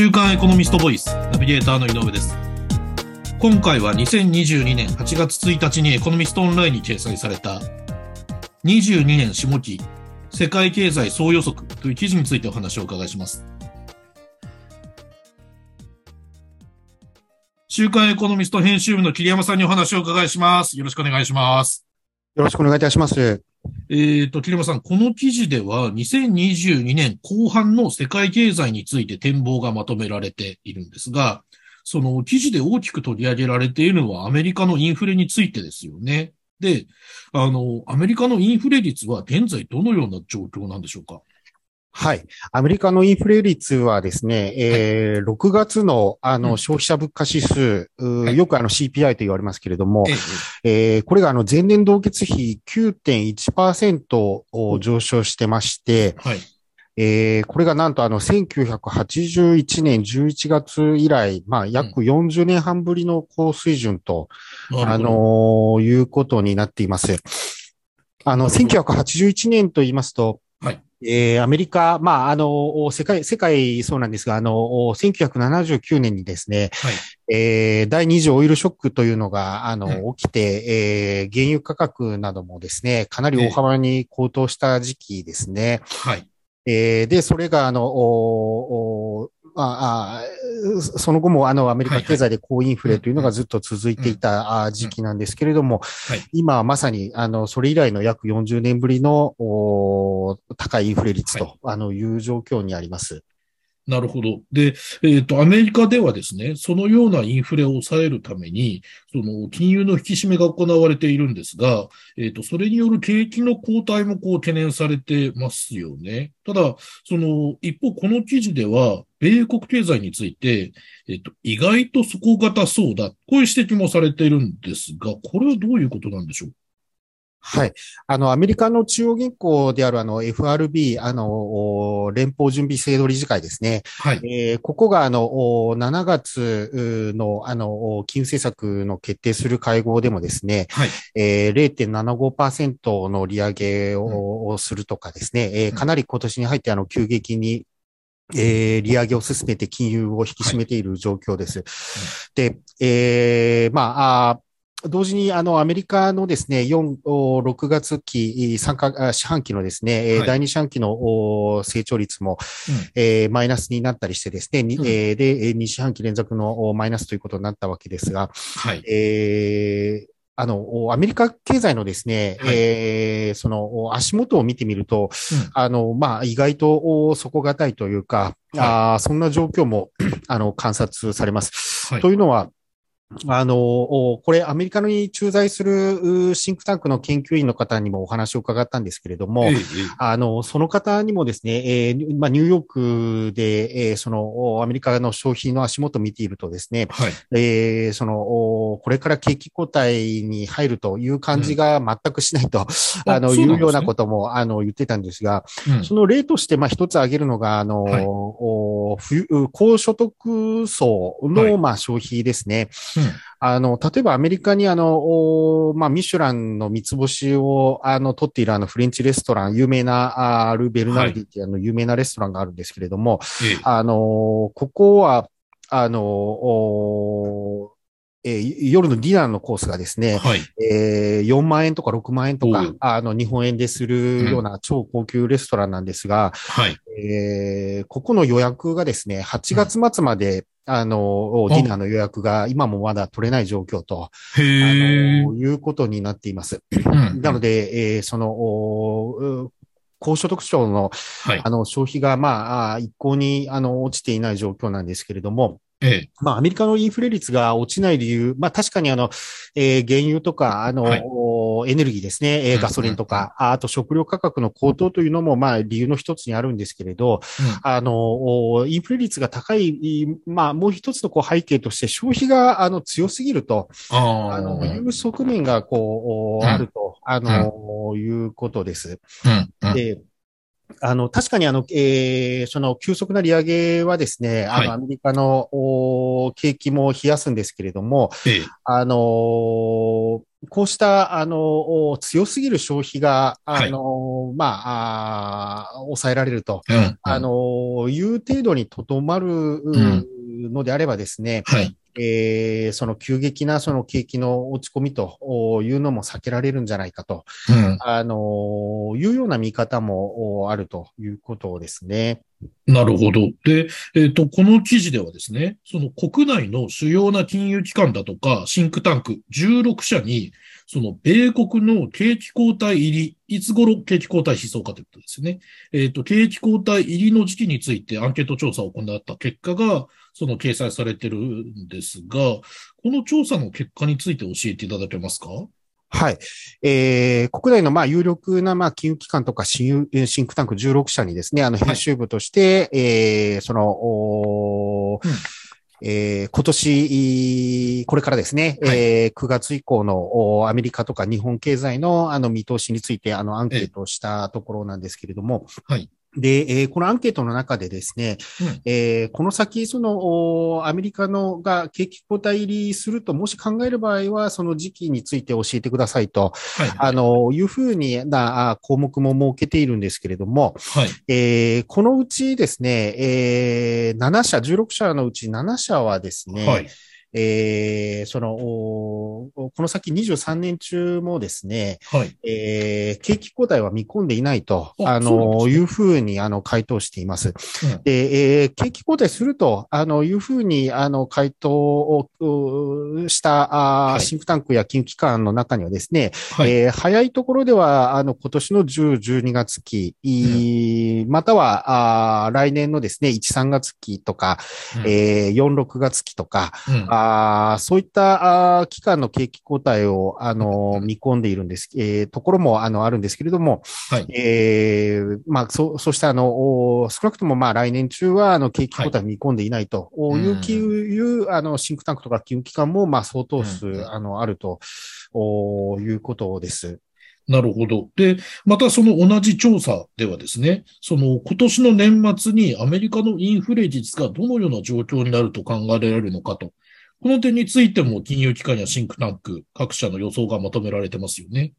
週刊エコノミストボイスナビゲーターの井上です。今回は2022年8月1日にエコノミストオンラインに掲載された22年下期世界経済総予測という記事についてお話をお伺いします。週刊エコノミスト編集部の桐山さんにお話をお伺いします。よろしくお願いします。よろしくお願いいたします。えっ、と、桐山さん、この記事では2022年後半の世界経済について展望がまとめられているんですが、その記事で大きく取り上げられているのはアメリカのインフレについてですよね。で、あの、アメリカのインフレ率は現在どのような状況なんでしょうか？はい。アメリカのインフレ率はですね、えー6月のあうん。の消費者物価指数、よくあの CPI と言われますけれども、ええーこれがあの前年同月比9.1%を上昇してまして、はい。えーこれがなんとあの1981年11月以来、まあ約40年半ぶりの高水準と、あのーいうことになっています。あの、1981年と言いますと、はいえーアメリカ、まあ、あの、世界、世界そうなんですが、あの、1979年にですね、はい。えー第二次オイルショックというのが、あの、う起きて、えー原油価格などもですね、かなり大幅に高騰した時期ですね。はい。えーで、それが、あの、ああその後も、あの、アメリカ経済で高インフレというのがずっと続いていたあ時期なんですけれども、はい。今はまさに、あの、それ以来の約40年ぶりの、お高いインフレ率と、はいあの、いう状況にあります。なるほど。で、えっ、と、アメリカではですね、そのようなインフレを抑えるために、その金融の引き締めが行われているんですが、えっ、と、それによる景気の後退もこう懸念されてますよね。ただ、その、一方、この記事では、米国経済について、えっ、と、意外と底堅そうだ。こういう指摘もされているんですが、これはどういうことなんでしょう？はい。あの、アメリカの中央銀行であるあの FRB、あの、お連邦準備制度理事会ですね。はい。えーここがあの、お7月うのあの、お金融政策の決定する会合でもですね、はい。えー0.75%の利上げを,、をするとかですね、えーかなり今年に入ってあの、急激にえー利上げを進めて金融を引き締めている状況です。で、えーまあ、同時に、あの、アメリカのですね、4、お6月期、3か、あ四半期のですね、えーはい。第2四半期のお成長率も、うん。えーマイナスになったりしてですね、にうん。えーで、えー2四半期連続のおマイナスということになったわけですが、はい。えーあの、おアメリカ経済のですね、はい。えーその、お足元を見てみると、うん。あの、まあ、意外とお底堅いというか、あーそんな状況も、あの、観察されます。はい。というのは、あの、おこれ、アメリカに駐在するうシンクタンクの研究員の方にもお話を伺ったんですけれども、ええええ。あの、その方にもですね、えーまあ、ニューヨークで、えーその、おアメリカの消費の足元を見ているとですね、はい。えーその、おこれから景気後退に入るという感じが全くしないと、あの、そうなんですね。いうようなことも、あの、言ってたんですが、うん。その例として、まあ、一つ挙げるのが、あの、はい。高所得層の、はい。まあ、消費ですね。うんあの、例えばアメリカにあの、おまあ、ミシュランの三つ星を、あの、取っているあの、フレンチレストラン、有名な、あル・ベルナルディっていうあの、有名なレストランがあるんですけれども、ええ。あの、ここは、あの、おえー夜のディナーのコースがですね、はい。えー4万円とか6万円とかあの、日本円でするような超高級レストランなんですが、はい。えーここの予約がですね、8月末まで、あの、ディナーの予約が今もまだ取れない状況と、いうことになっています。うんなので、えーその、高所得省の、はいあ。の、消費が、まあ一向に、あの、落ちていない状況なんですけれども、ええ。まあ、アメリカのインフレ率が落ちない理由、まあ、確かにあの、えー原油とか、あの、はいおエネルギーですね、ガソリンとか、ああと食料価格の高騰というのも、まあ、理由の一つにあるんですけれど、あの、おインフレ率が高い、まあ、もう一つのこう背景として消費が、あの、強すぎると、あの、いう側面が、こう、うん。あると、あの、いうことです。で、あの、確かにあの、えーその急速な利上げはですね、あはい。の、アメリカの、お景気も冷やすんですけれども、ええ。あのーこうした、あの、お強すぎる消費が、あの、まあ、まあ、抑えられると、うん。あ、の、いう程度にとどまるんのであればですね、はい。えーその急激なその景気の落ち込みというのも避けられるんじゃないかと、うん。あの、いうような見方もおあるということですね。なるほど。で、えっ、と、この記事ではですね、その国内の主要な金融機関だとか、シンクタンク16社に、その米国の景気後退入り、いつ頃景気後退しそうかということですね。えっ、と、景気後退入りの時期についてアンケート調査を行った結果が、その掲載されてるんですが、この調査の結果について教えていただけますか？はい。えー国内のまあ有力なまあ金融機関とかシンえーシンクタンク16社にですね、あの編集部として、えーその、おーうんえー今年、これからですね、はいえー9月以降のおアメリカとか日本経済のあの見通しについてあのアンケートをしたところなんですけれども、はい。で、えーこのアンケートの中でですね、うんえーこの先、その、おアメリカのが景気後退入りすると、もし考える場合は、その時期について教えてくださいと、はい。あ、の、いうふうになあ項目も設けているんですけれども、はい。えーこのうちですね、えー7社、16社のうち7社はですね、はい。えーその、おこの先23年中もですね、はい。えー景気後退は見込んでいないと、ああの、ねいうふうに、あの、回答しています。うんで、えー景気後退すると、あの、いうふうに、あの、回答をうした、あーはいシンクタンクや金融機関の中にはですね、はい。えー早いところでは、あの、今年の10、12月期、いまたは、あー来年のですね、1、3月期とか、うんえー4、6月期とか、うんあーそういったあー期間の景気後退を、あの、うん見込んでいるんです、えーところも、あの、あるんですけれども、はい。えーまあ、そう、そうした、あの、お少なくとも、まあ、来年中は、あの、景気後退見込んでいないと、いうき、いう、あの、シンクタンクとか金融機関も、まあ、相当数、うんあの、あると、おいうことです。なるほど。で、またその同じ調査ではですね、その今年の年末にアメリカのインフレ率がどのような状況になると考えられるのかと。この点についても金融機関やシンクタンク、各社の予想がまとめられてますよね。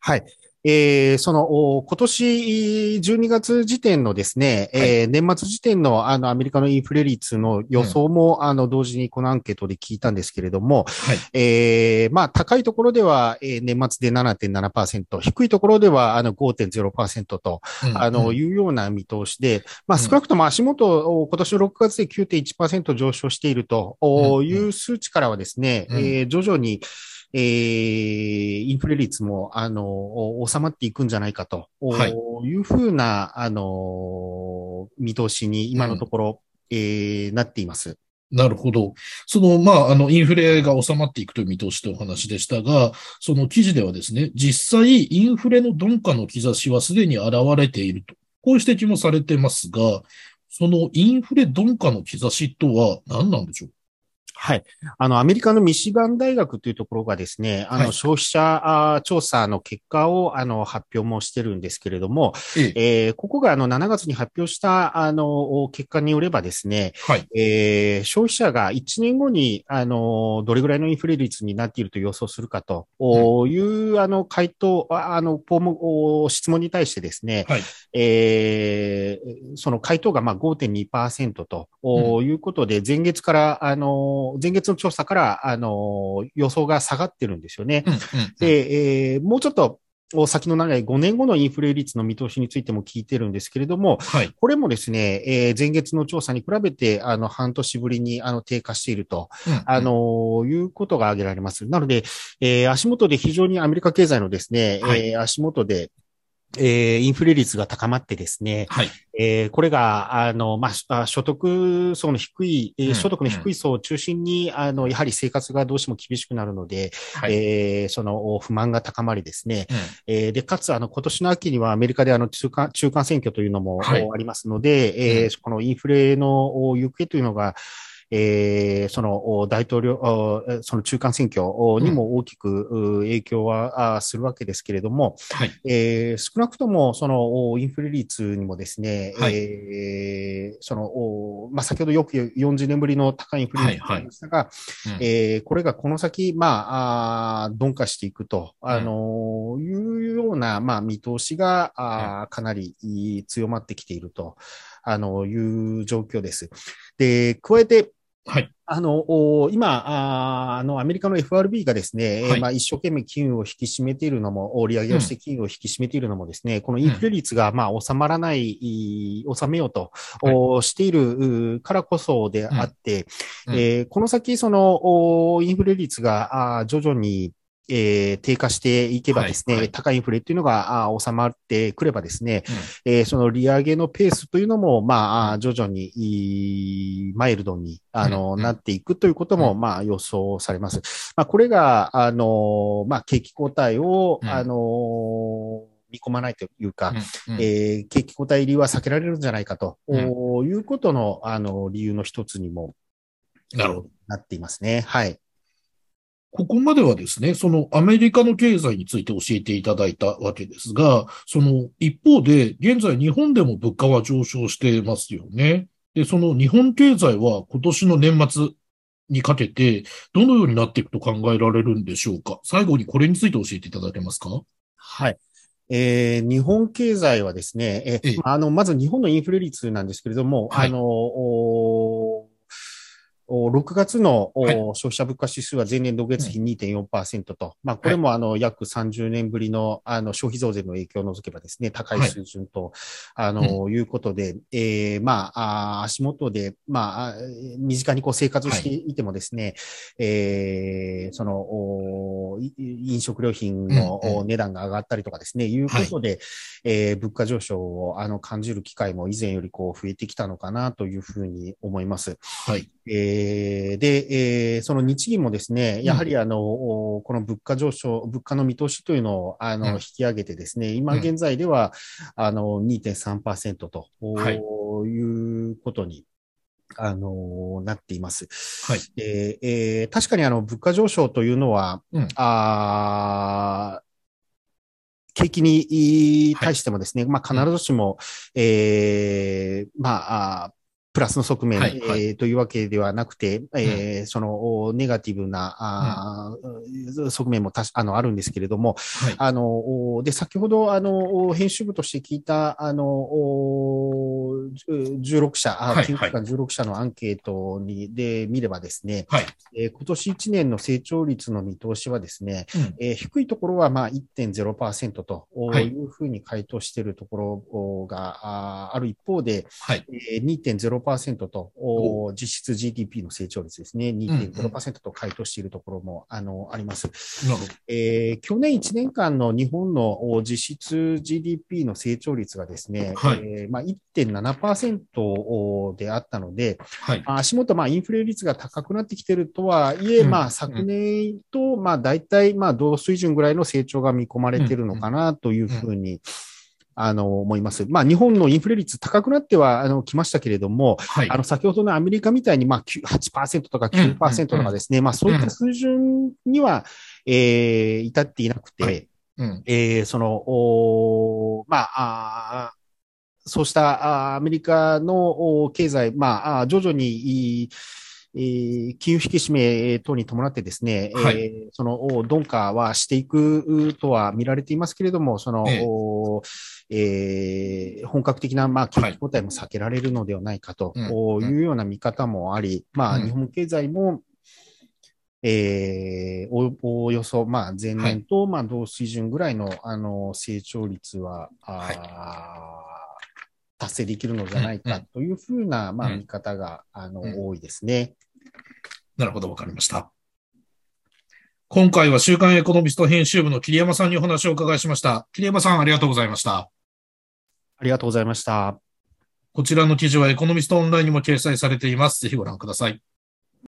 はい。えーその、お今年12月時点のですね、えー年末時点のあのアメリカのインフレ率の予想も、あの同時にこのアンケートで聞いたんですけれども、はい。えーまあ高いところでは、えー年末で7.7%、低いところではあの5.0%と、うんあの、うんいうような見通しで、まあうん少なくとも足元、お今年の6月で9.1%上昇しているという数値からはですね、うん。えー徐々に、えーインフレ率も、あの、お収まっていくんじゃないかと、はいうふうな、あの、見通しに今のところ、えーなっています。なるほど。その、まあ、あの、インフレが収まっていくという見通しというお話でしたが、その記事ではですね、実際、インフレの鈍化の兆しはすでに現れていると。こういう指摘もされてますが、そのインフレ鈍化の兆しとは何なんでしょう？はい。あの、アメリカのミシガン大学というところがですね、あの、はい消費者調査の結果を、あの、発表もしてるんですけれども、ええ。えーここがあの、7月に発表した、あの、結果によればですね、はい。えー消費者が1年後に、あの、どれぐらいのインフレ率になっていると予想するかという、あの、回答、ああの、質問に対してですね、はい。えーその回答がまあ5.2%とおいうことで、前月から、あの、前月の調査から、あの、予想が下がってるんですよね。うん、うん。で、えーもうちょっと、お先の長い5年後のインフレ率の見通しについても聞いてるんですけれども、はい。これもですね、えー前月の調査に比べて、あの、半年ぶりに、あの、低下していると、うんあ、の、いうことが挙げられます。なので、えー足元で非常にアメリカ経済のですね、はいえー足元で、えーインフレ率が高まってですね、はい。えーこれが、あの、まあ、あ所得層の低い、えーうん。所得の低い層を中心に、あの、やはり生活がどうしても厳しくなるので、はい。えーその不満が高まりですね、うん。えーで、かつ、あの、今年の秋にはアメリカであの、中間、中間選挙というのも、ありますので、えーうん。このインフレのお行方というのが、えーその大統領、あその中間選挙にも大きくう影響はあするわけですけれども、はい。えー少なくともそのおインフレ率にもですね、はい。えーそのおまあ、先ほどよく言う40年ぶりの高いインフレ率はいはい。でしたが、うん。えーこれがこの先、まあ、あー鈍化していくと、あのーいうような、まあ、見通しが、あーかなりいい強まってきていると、あのいう状況です。で、加えて、はい。あの、お今、あの、アメリカの FRB がですね、えーはい。まあ、一生懸命金融を引き締めているのも、お利上げをして金融を引き締めているのもですね、このインフレ率が、まあ、収まらない、い収めようと、はい。おしているうからこそであって、うん。えーこの先、その、おインフレ率が、あー徐々に、えー低下していけばですね、はい。はい高いインフレっていうのが収まってくればですね、うん。えーその利上げのペースというのも、まあ、徐々に、マイルドに、あの、うん。なっていくということも、うん。まあ、予想されます。まあ、これが、あの、まあ、景気後退を、うん。あの、見込まないというか、うん。うん。えー景気後退入りは避けられるんじゃないかと、うん。おいうことの、あの、理由の一つにもなるほど。なっていますね。はい。ここまではですね、そのアメリカの経済について教えていただいたわけですが、その一方で、現在日本でも物価は上昇してますよね。で、その日本経済は今年の年末にかけて、どのようになっていくと考えられるんでしょうか？最後にこれについて教えていただけますか？はい。えー日本経済はですね、ええああの、まず日本のインフレ率なんですけれども、はいあの、6月の、おはい。消費者物価指数は前年同月比2.4%と、まあ、これもあの、約30年ぶりの、あの、消費増税の影響を除けばですね、高い水準と、あの、いうことで、えーまあ、足元で、まあ、あ身近にこう生活していてもですね、えーその、おい飲食料品の値段が上がったりとかですね、いうことで、えー物価上昇をあの感じる機会も以前よりこう増えてきたのかなというふうに思います。はい。えーで、えーその日銀もですね、やはりあの、おこの物価上昇、物価の見通しというのをあの、うん。引き上げてですね、今うん。現在では、あの、2.3%と、はい。いうことに、あの、なっています。はい。でえー確かにあの、物価上昇というのは、うん。あー景気に対してもですね、まあ必ずしも、えーまあ、プラスの側面、はいはいえーというわけではなくて、えーその、おネガティブな、あー側面もたしあのあるんですけれども、はい。あの、おで、先ほど、あの、お編集部として聞いた、あの、おじゅ16社、あはい金融機関16社のアンケートに、で見ればですね、はい。えー今年1年の成長率の見通しはですね、うんえー低いところはまあ1.0%とはいいうふうに回答しているところがある一方で、はい。えー2.0%とお実質 GDP の成長率ですね、2.0%と回答しているところもあのあります。えー去年1年間の日本のお実質 GDP の成長率がですね、はい。えーまあ、1.7%であったので、はい。まあ足元、まあ、インフレ率が高くなってきているとはいえ、うん。まあ、昨年と、まあ、大体、まあ、同水準ぐらいの成長が見込まれているのかなというふうに、あの、思います。まあ、日本のインフレ率高くなっては、あの、来ましたけれども、はいあ。の、先ほどのアメリカみたいに、まあ、9 8%とか9%とかですね、まあ、そういった水準には、えー至っていなくて、はいうん。えーその、おーまあ、あーそうしたアメリカのお経済、まあ、徐々に、いえー金融引き締め等に伴ってですね、はい。えーその、お鈍化はしていくとは見られていますけれども、その、ええ。おえー本格的な、まあ、景はい。気後退も避けられるのではないかというような見方もあり、まあ、うん。日本経済も、えーおおおよそ、まあ、前年と、まあ、同水準ぐらいの、あの、成長率は、あー達成できるのじゃないかというふうな、まあ、うん見方が、あの、うん多いですね。なるほど、わかりました。今回は週刊エコノミスト編集部の桐山さんにお話をお伺いしました。桐山さん、ありがとうございました。ありがとうございました。こちらの記事はエコノミストオンラインにも掲載されています。ぜひご覧ください。